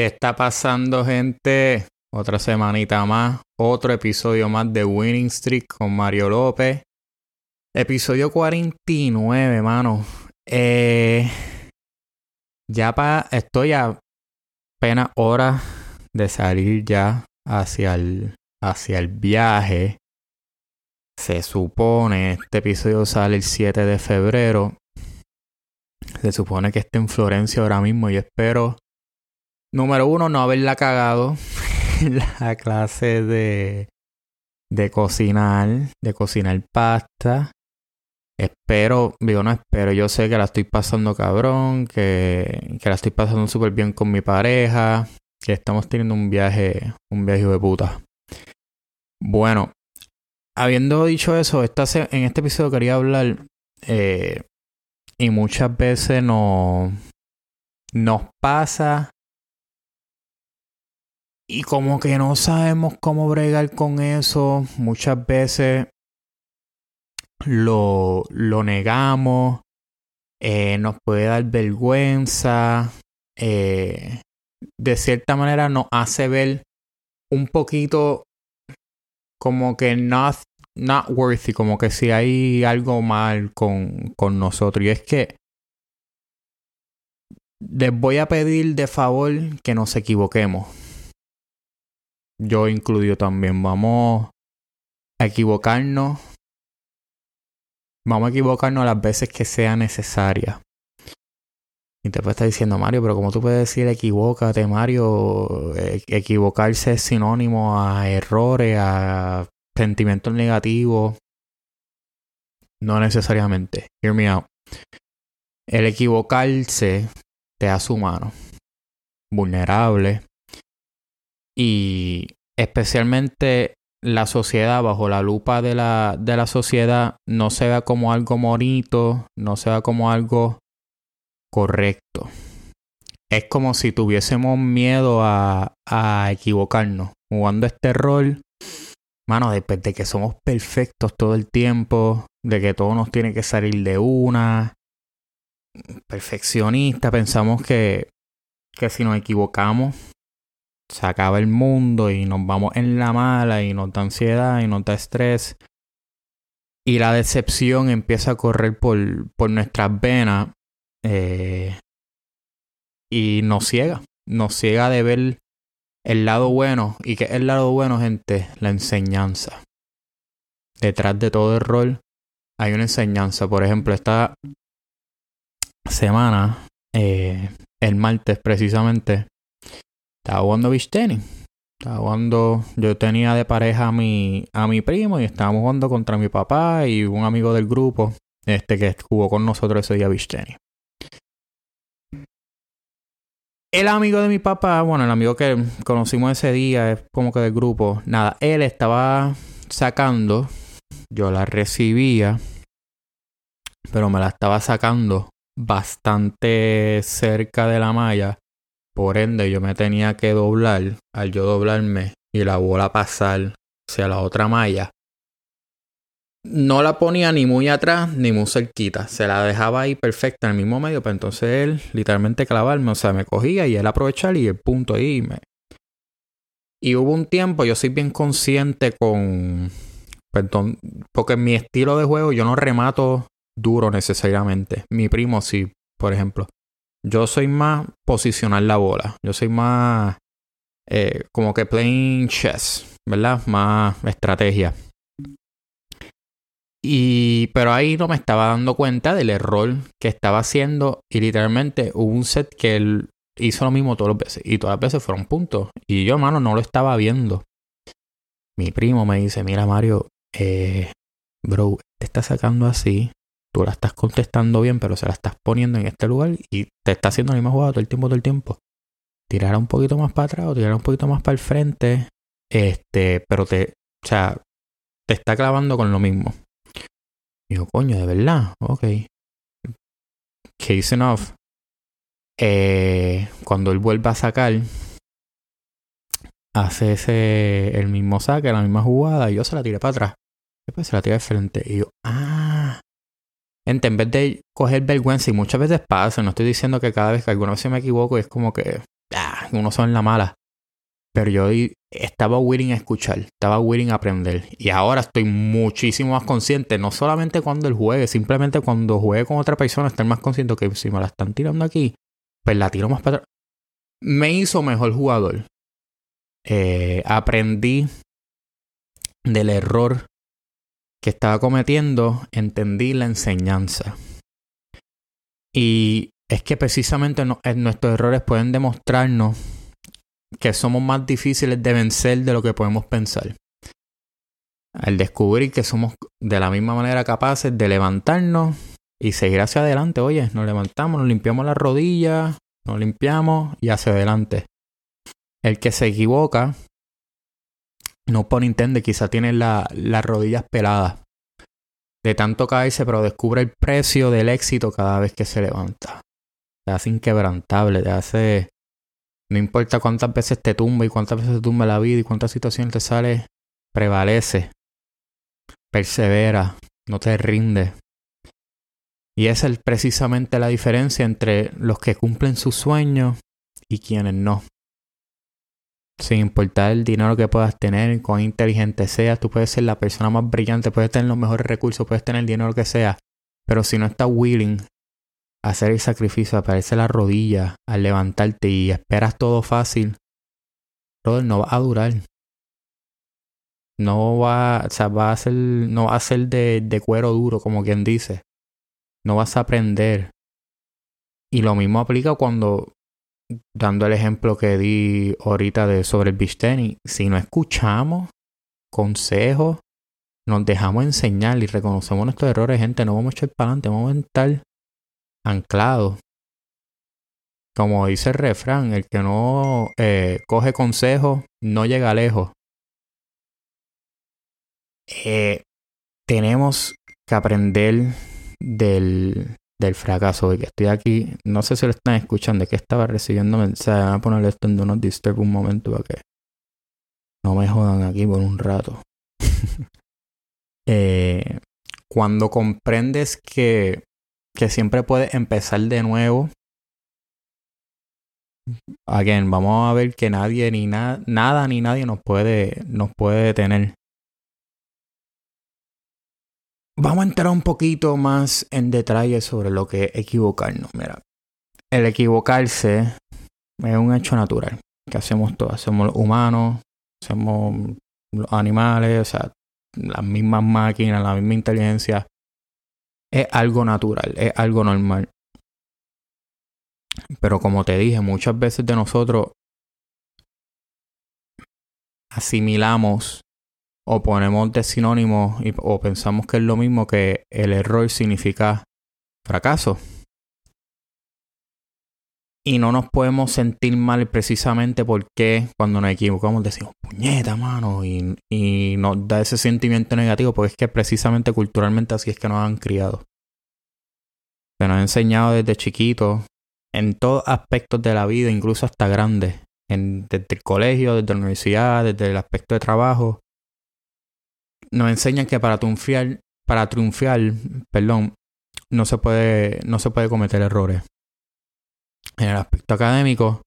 ¿Qué está pasando, gente? Otra semanita más, otro episodio más de Winning Streak con Mario López. Episodio 49, mano. Eh, ya pa, estoy a apenas hora de salir ya hacia el, hacia el viaje. Se supone, este episodio sale el 7 de febrero. Se supone que esté en Florencia ahora mismo y espero Número uno, no haberla cagado la clase de, de cocinar, de cocinar pasta. Espero, digo, no espero, yo sé que la estoy pasando cabrón, que, que la estoy pasando súper bien con mi pareja, que estamos teniendo un viaje, un viaje de puta. Bueno, habiendo dicho eso, esta, en este episodio quería hablar, eh, y muchas veces no, nos pasa y como que no sabemos cómo bregar con eso, muchas veces lo, lo negamos, eh, nos puede dar vergüenza, eh, de cierta manera nos hace ver un poquito como que not, not worthy, como que si hay algo mal con, con nosotros. Y es que les voy a pedir de favor que nos equivoquemos yo incluyo también. Vamos a equivocarnos. Vamos a equivocarnos las veces que sea necesaria. Y te puede estar diciendo, Mario, pero como tú puedes decir equivócate, Mario, e-, equivocarse es sinónimo a errores, a sentimientos negativos. No necesariamente. Hear me out. El equivocarse te hace humano, vulnerable, y especialmente la sociedad, bajo la lupa de la, de la sociedad, no se vea como algo bonito, no se vea como algo correcto. Es como si tuviésemos miedo a, a equivocarnos. Jugando este rol, mano, de, de que somos perfectos todo el tiempo, de que todo nos tiene que salir de una, perfeccionista, pensamos que, que si nos equivocamos se acaba el mundo y nos vamos en la mala y nos da ansiedad y nos da estrés. Y la decepción empieza a correr por, por nuestras venas eh, y nos ciega. Nos ciega de ver el lado bueno. ¿Y qué es el lado bueno, gente? La enseñanza. Detrás de todo el rol hay una enseñanza. Por ejemplo, esta semana, eh, el martes precisamente, estaba jugando beach tenis. Estaba jugando, yo tenía de pareja a mi, a mi primo y estábamos jugando contra mi papá y un amigo del grupo, este que jugó con nosotros ese día beach tenis. El amigo de mi papá, bueno, el amigo que conocimos ese día, es como que del grupo, nada, él estaba sacando, yo la recibía, pero me la estaba sacando bastante cerca de la malla por ende, yo me tenía que doblar. Al yo doblarme y la bola pasar hacia la otra malla, no la ponía ni muy atrás ni muy cerquita. Se la dejaba ahí perfecta en el mismo medio. Pero entonces él literalmente clavarme. O sea, me cogía y él aprovechar y el punto ahí. Me... Y hubo un tiempo, yo soy bien consciente con. Perdón, porque en mi estilo de juego yo no remato duro necesariamente. Mi primo sí, por ejemplo. Yo soy más posicionar la bola. Yo soy más eh, como que playing chess, ¿verdad? Más estrategia. Y pero ahí no me estaba dando cuenta del error que estaba haciendo y literalmente hubo un set que él hizo lo mismo todas las veces y todas las veces fueron puntos y yo, mano, no lo estaba viendo. Mi primo me dice, mira Mario, eh, bro, te está sacando así, tú la estás contestando bien, pero se la estás poniendo en este lugar y te está haciendo la misma jugada todo el tiempo, todo el tiempo. Tirar un poquito más para atrás o tirar un poquito más para el frente, este, pero te, o sea, te está clavando con lo mismo. Y yo, coño, de verdad, ok. Case enough. Eh, cuando él vuelve a sacar, hace ese, el mismo saque, la misma jugada, y yo se la tiré para atrás. Después se la tiré de frente. Y yo, ah, en vez de coger vergüenza, y muchas veces pasa, no estoy diciendo que cada vez que alguna vez me equivoco es como que ah, uno son la mala. Pero yo estaba willing a escuchar, estaba willing a aprender. Y ahora estoy muchísimo más consciente, no solamente cuando él juegue, simplemente cuando juegue con otra persona, estar más consciente que si me la están tirando aquí, pues la tiro más para atrás. Me hizo mejor jugador. Eh, aprendí del error que estaba cometiendo, entendí la enseñanza. Y es que precisamente nuestros errores pueden demostrarnos que somos más difíciles de vencer de lo que podemos pensar. Al descubrir que somos de la misma manera capaces de levantarnos y seguir hacia adelante, oye, nos levantamos, nos limpiamos las rodillas, nos limpiamos y hacia adelante. El que se equivoca, no por Nintendo, quizá tiene las rodillas peladas de tanto caerse, pero descubre el precio del éxito cada vez que se levanta. Te hace inquebrantable, te hace no importa cuántas veces te tumba y cuántas veces te tumba la vida y cuántas situaciones te sale, prevalece, persevera, no te rinde. Y esa es precisamente la diferencia entre los que cumplen sus sueños y quienes no. Sin importar el dinero que puedas tener, cuán inteligente seas, tú puedes ser la persona más brillante, puedes tener los mejores recursos, puedes tener el dinero que sea, pero si no estás willing hacer el sacrificio, aparecer la rodilla al levantarte y esperas todo fácil, brother, no va a durar. No va, o sea, va a ser, no va a ser de cuero duro, como quien dice. No vas a aprender. Y lo mismo aplica cuando, dando el ejemplo que di ahorita de sobre el beach tennis, si no escuchamos consejos, nos dejamos enseñar y reconocemos nuestros errores, gente, no vamos a echar para adelante, vamos a estar anclado. Como dice el refrán, el que no eh, coge consejo no llega lejos. Eh, tenemos que aprender del, del fracaso. De que estoy aquí, no sé si lo están escuchando, de que estaba recibiendo mensajes. Voy a ponerle esto en No Disturb un momento para que no me jodan aquí por un rato. eh, cuando comprendes que que siempre puede empezar de nuevo. Again, vamos a ver que nadie ni nada, nada ni nadie nos puede, nos puede detener. Vamos a entrar un poquito más en detalle sobre lo que es equivocarnos. Mira, el equivocarse es un hecho natural que hacemos todos. Hacemos los humanos, hacemos los animales, o sea, las mismas máquinas, la misma inteligencia es algo natural, es algo normal. Pero como te dije, muchas veces de nosotros asimilamos o ponemos de sinónimo o pensamos que es lo mismo que el error significa fracaso. Y no nos podemos sentir mal precisamente porque cuando nos equivocamos decimos, puñeta, mano, y, y nos da ese sentimiento negativo porque es que precisamente culturalmente así es que nos han criado. Se nos ha enseñado desde chiquitos en todos aspectos de la vida, incluso hasta grandes, en, desde el colegio, desde la universidad, desde el aspecto de trabajo. Nos enseñan que para triunfar, perdón, no se puede, no se puede cometer errores en el aspecto académico,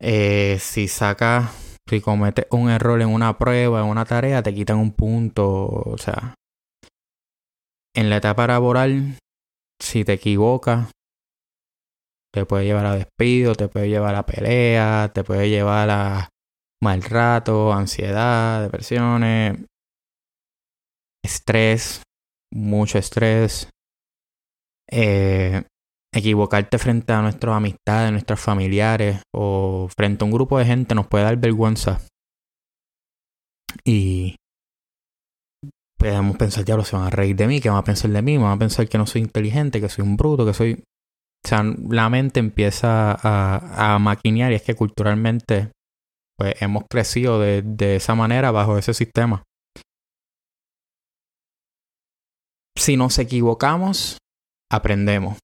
eh, si sacas, si cometes un error en una prueba, en una tarea, te quitan un punto. O sea, en la etapa laboral, si te equivocas, te puede llevar a despido, te puede llevar a pelea, te puede llevar a mal rato, ansiedad, depresiones, estrés, mucho estrés. Eh, equivocarte frente a nuestras amistades, nuestros familiares o frente a un grupo de gente nos puede dar vergüenza. Y podemos pensar, ya lo se van a reír de mí, que van a pensar de mí, van a pensar que no soy inteligente, que soy un bruto, que soy... O sea, la mente empieza a, a maquinear y es que culturalmente pues hemos crecido de, de esa manera bajo ese sistema. Si nos equivocamos, aprendemos.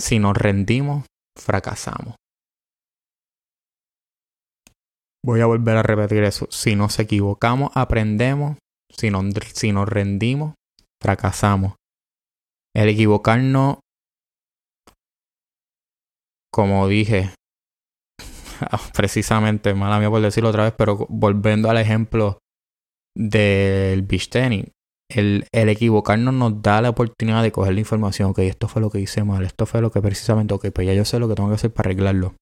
Si nos rendimos, fracasamos. Voy a volver a repetir eso. Si nos equivocamos, aprendemos. Si, si nos rendimos, fracasamos. El equivocarnos como dije, precisamente, mala mía por decirlo otra vez, pero volviendo al ejemplo del beach tenis, el, el, equivocarnos nos da la oportunidad de coger la información, ok, esto fue lo que hice mal, esto fue lo que precisamente, ok, pues ya yo sé lo que tengo que hacer para arreglarlo.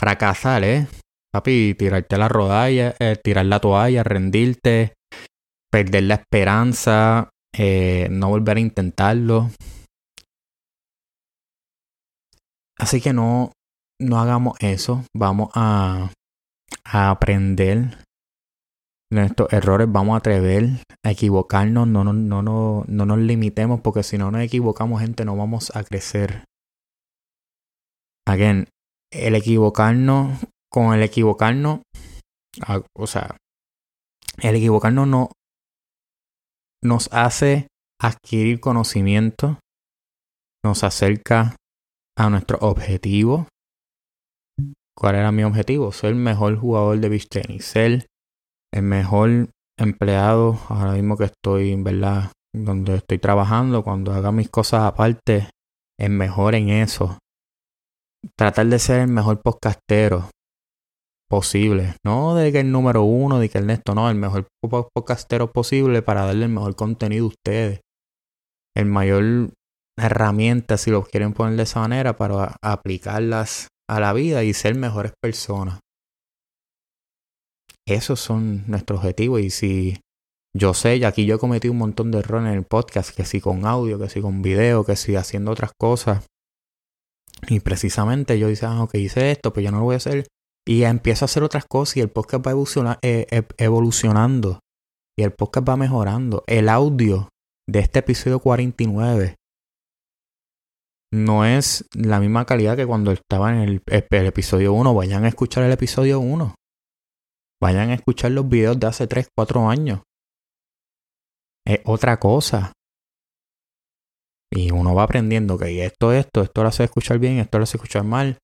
Fracasar, ¿eh? Papi, tirarte la rodalla, eh, tirar la toalla, rendirte, perder la esperanza, eh, no volver a intentarlo. Así que no, no hagamos eso. Vamos a, a aprender nuestros errores, vamos a atrever a equivocarnos, no, no, no, no, no nos limitemos porque si no nos equivocamos, gente, no vamos a crecer. Again, el equivocarnos, con el equivocarnos, o sea, el equivocarnos no nos hace adquirir conocimiento, nos acerca a nuestro objetivo. ¿Cuál era mi objetivo? Ser el mejor jugador de beach tennis, ser el mejor empleado ahora mismo que estoy, verdad, donde estoy trabajando, cuando haga mis cosas aparte, es mejor en eso. Tratar de ser el mejor podcastero posible. No de que el número uno, de que el Nesto, no, el mejor podcastero posible para darle el mejor contenido a ustedes. El mayor herramienta, si lo quieren poner de esa manera, para aplicarlas a la vida y ser mejores personas. Esos son nuestros objetivos y si yo sé, y aquí yo he cometido un montón de errores en el podcast, que si con audio, que si con video, que si haciendo otras cosas. Y precisamente yo dice, ah, ok, hice esto, pues yo no lo voy a hacer. Y empiezo a hacer otras cosas y el podcast va eh, e, evolucionando. Y el podcast va mejorando. El audio de este episodio 49 no es la misma calidad que cuando estaba en el, episodio 1. Vayan a escuchar el episodio 1. Vayan a escuchar los videos de hace 3, 4 años. Es otra cosa. Y uno va aprendiendo que esto, esto, esto lo hace escuchar bien, esto lo hace escuchar mal.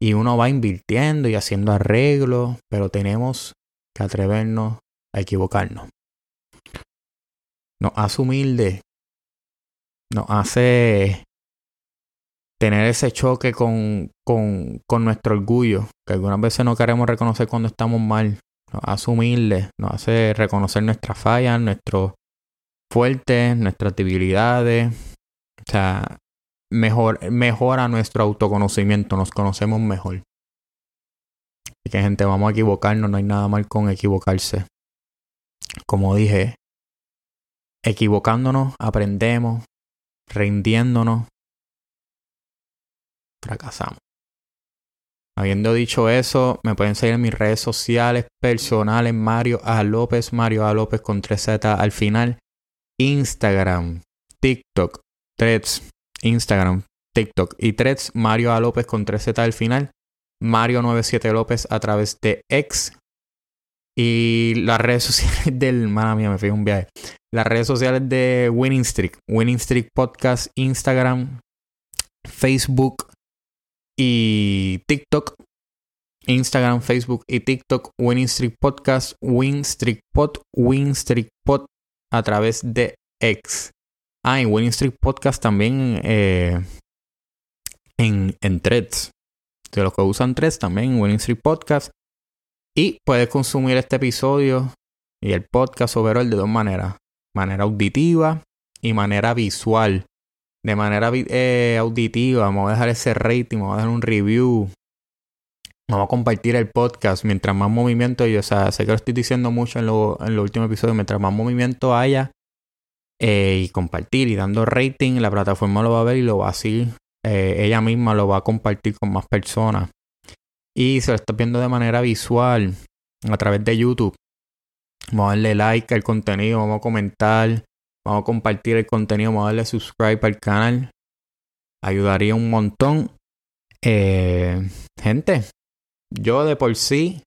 Y uno va invirtiendo y haciendo arreglos, pero tenemos que atrevernos a equivocarnos. Nos hace humilde. Nos hace tener ese choque con, con, con, nuestro orgullo, que algunas veces no queremos reconocer cuando estamos mal, nos hace humildes, nos hace reconocer nuestras fallas, nuestros fuertes, nuestras debilidades, o sea, mejor, mejora nuestro autoconocimiento, nos conocemos mejor. Así que gente, vamos a equivocarnos, no hay nada mal con equivocarse. Como dije, equivocándonos, aprendemos, rindiéndonos, fracasamos. Habiendo dicho eso, me pueden seguir en mis redes sociales personales, Mario A. López, Mario A. López con 3Z al final. Instagram, TikTok, Threads, Instagram, TikTok y Threads, Mario A. López con 3Z al final. Mario 97 López a través de X. Y las redes sociales del. Mala mía, me fui un viaje. Las redes sociales de Winning Streak. Winning Streak Podcast, Instagram, Facebook, y TikTok, Instagram, Facebook y TikTok, Winning Streak Podcast, Win Streak Pod, Win Streak Pod a través de X. Ah, y Winning Streak Podcast también eh, en, en threads. De los que usan threads también, Winning Streak Podcast. Y puedes consumir este episodio y el podcast overall de dos maneras. Manera auditiva y manera visual de manera eh, auditiva. Vamos a dejar ese rating, vamos a dejar un review. Vamos a compartir el podcast. Mientras más movimiento, yo o sea, sé que lo estoy diciendo mucho en los en últimos episodios, mientras más movimiento haya eh, y compartir y dando rating, la plataforma lo va a ver y lo va a seguir. Eh, ella misma lo va a compartir con más personas. Y se lo está viendo de manera visual a través de YouTube. Vamos a darle like al contenido, vamos a comentar. Vamos a compartir el contenido, vamos a darle subscribe al canal. Ayudaría un montón. Eh, gente, yo de por sí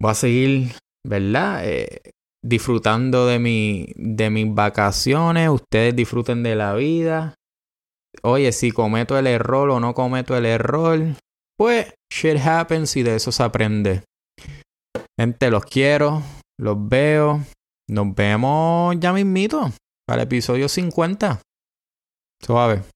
voy a seguir, ¿verdad? Eh, disfrutando de, mi, de mis vacaciones. Ustedes disfruten de la vida. Oye, si cometo el error o no cometo el error, pues shit happens y de eso se aprende. Gente, los quiero, los veo. Nos vemos ya mismito para el episodio 50. Suave.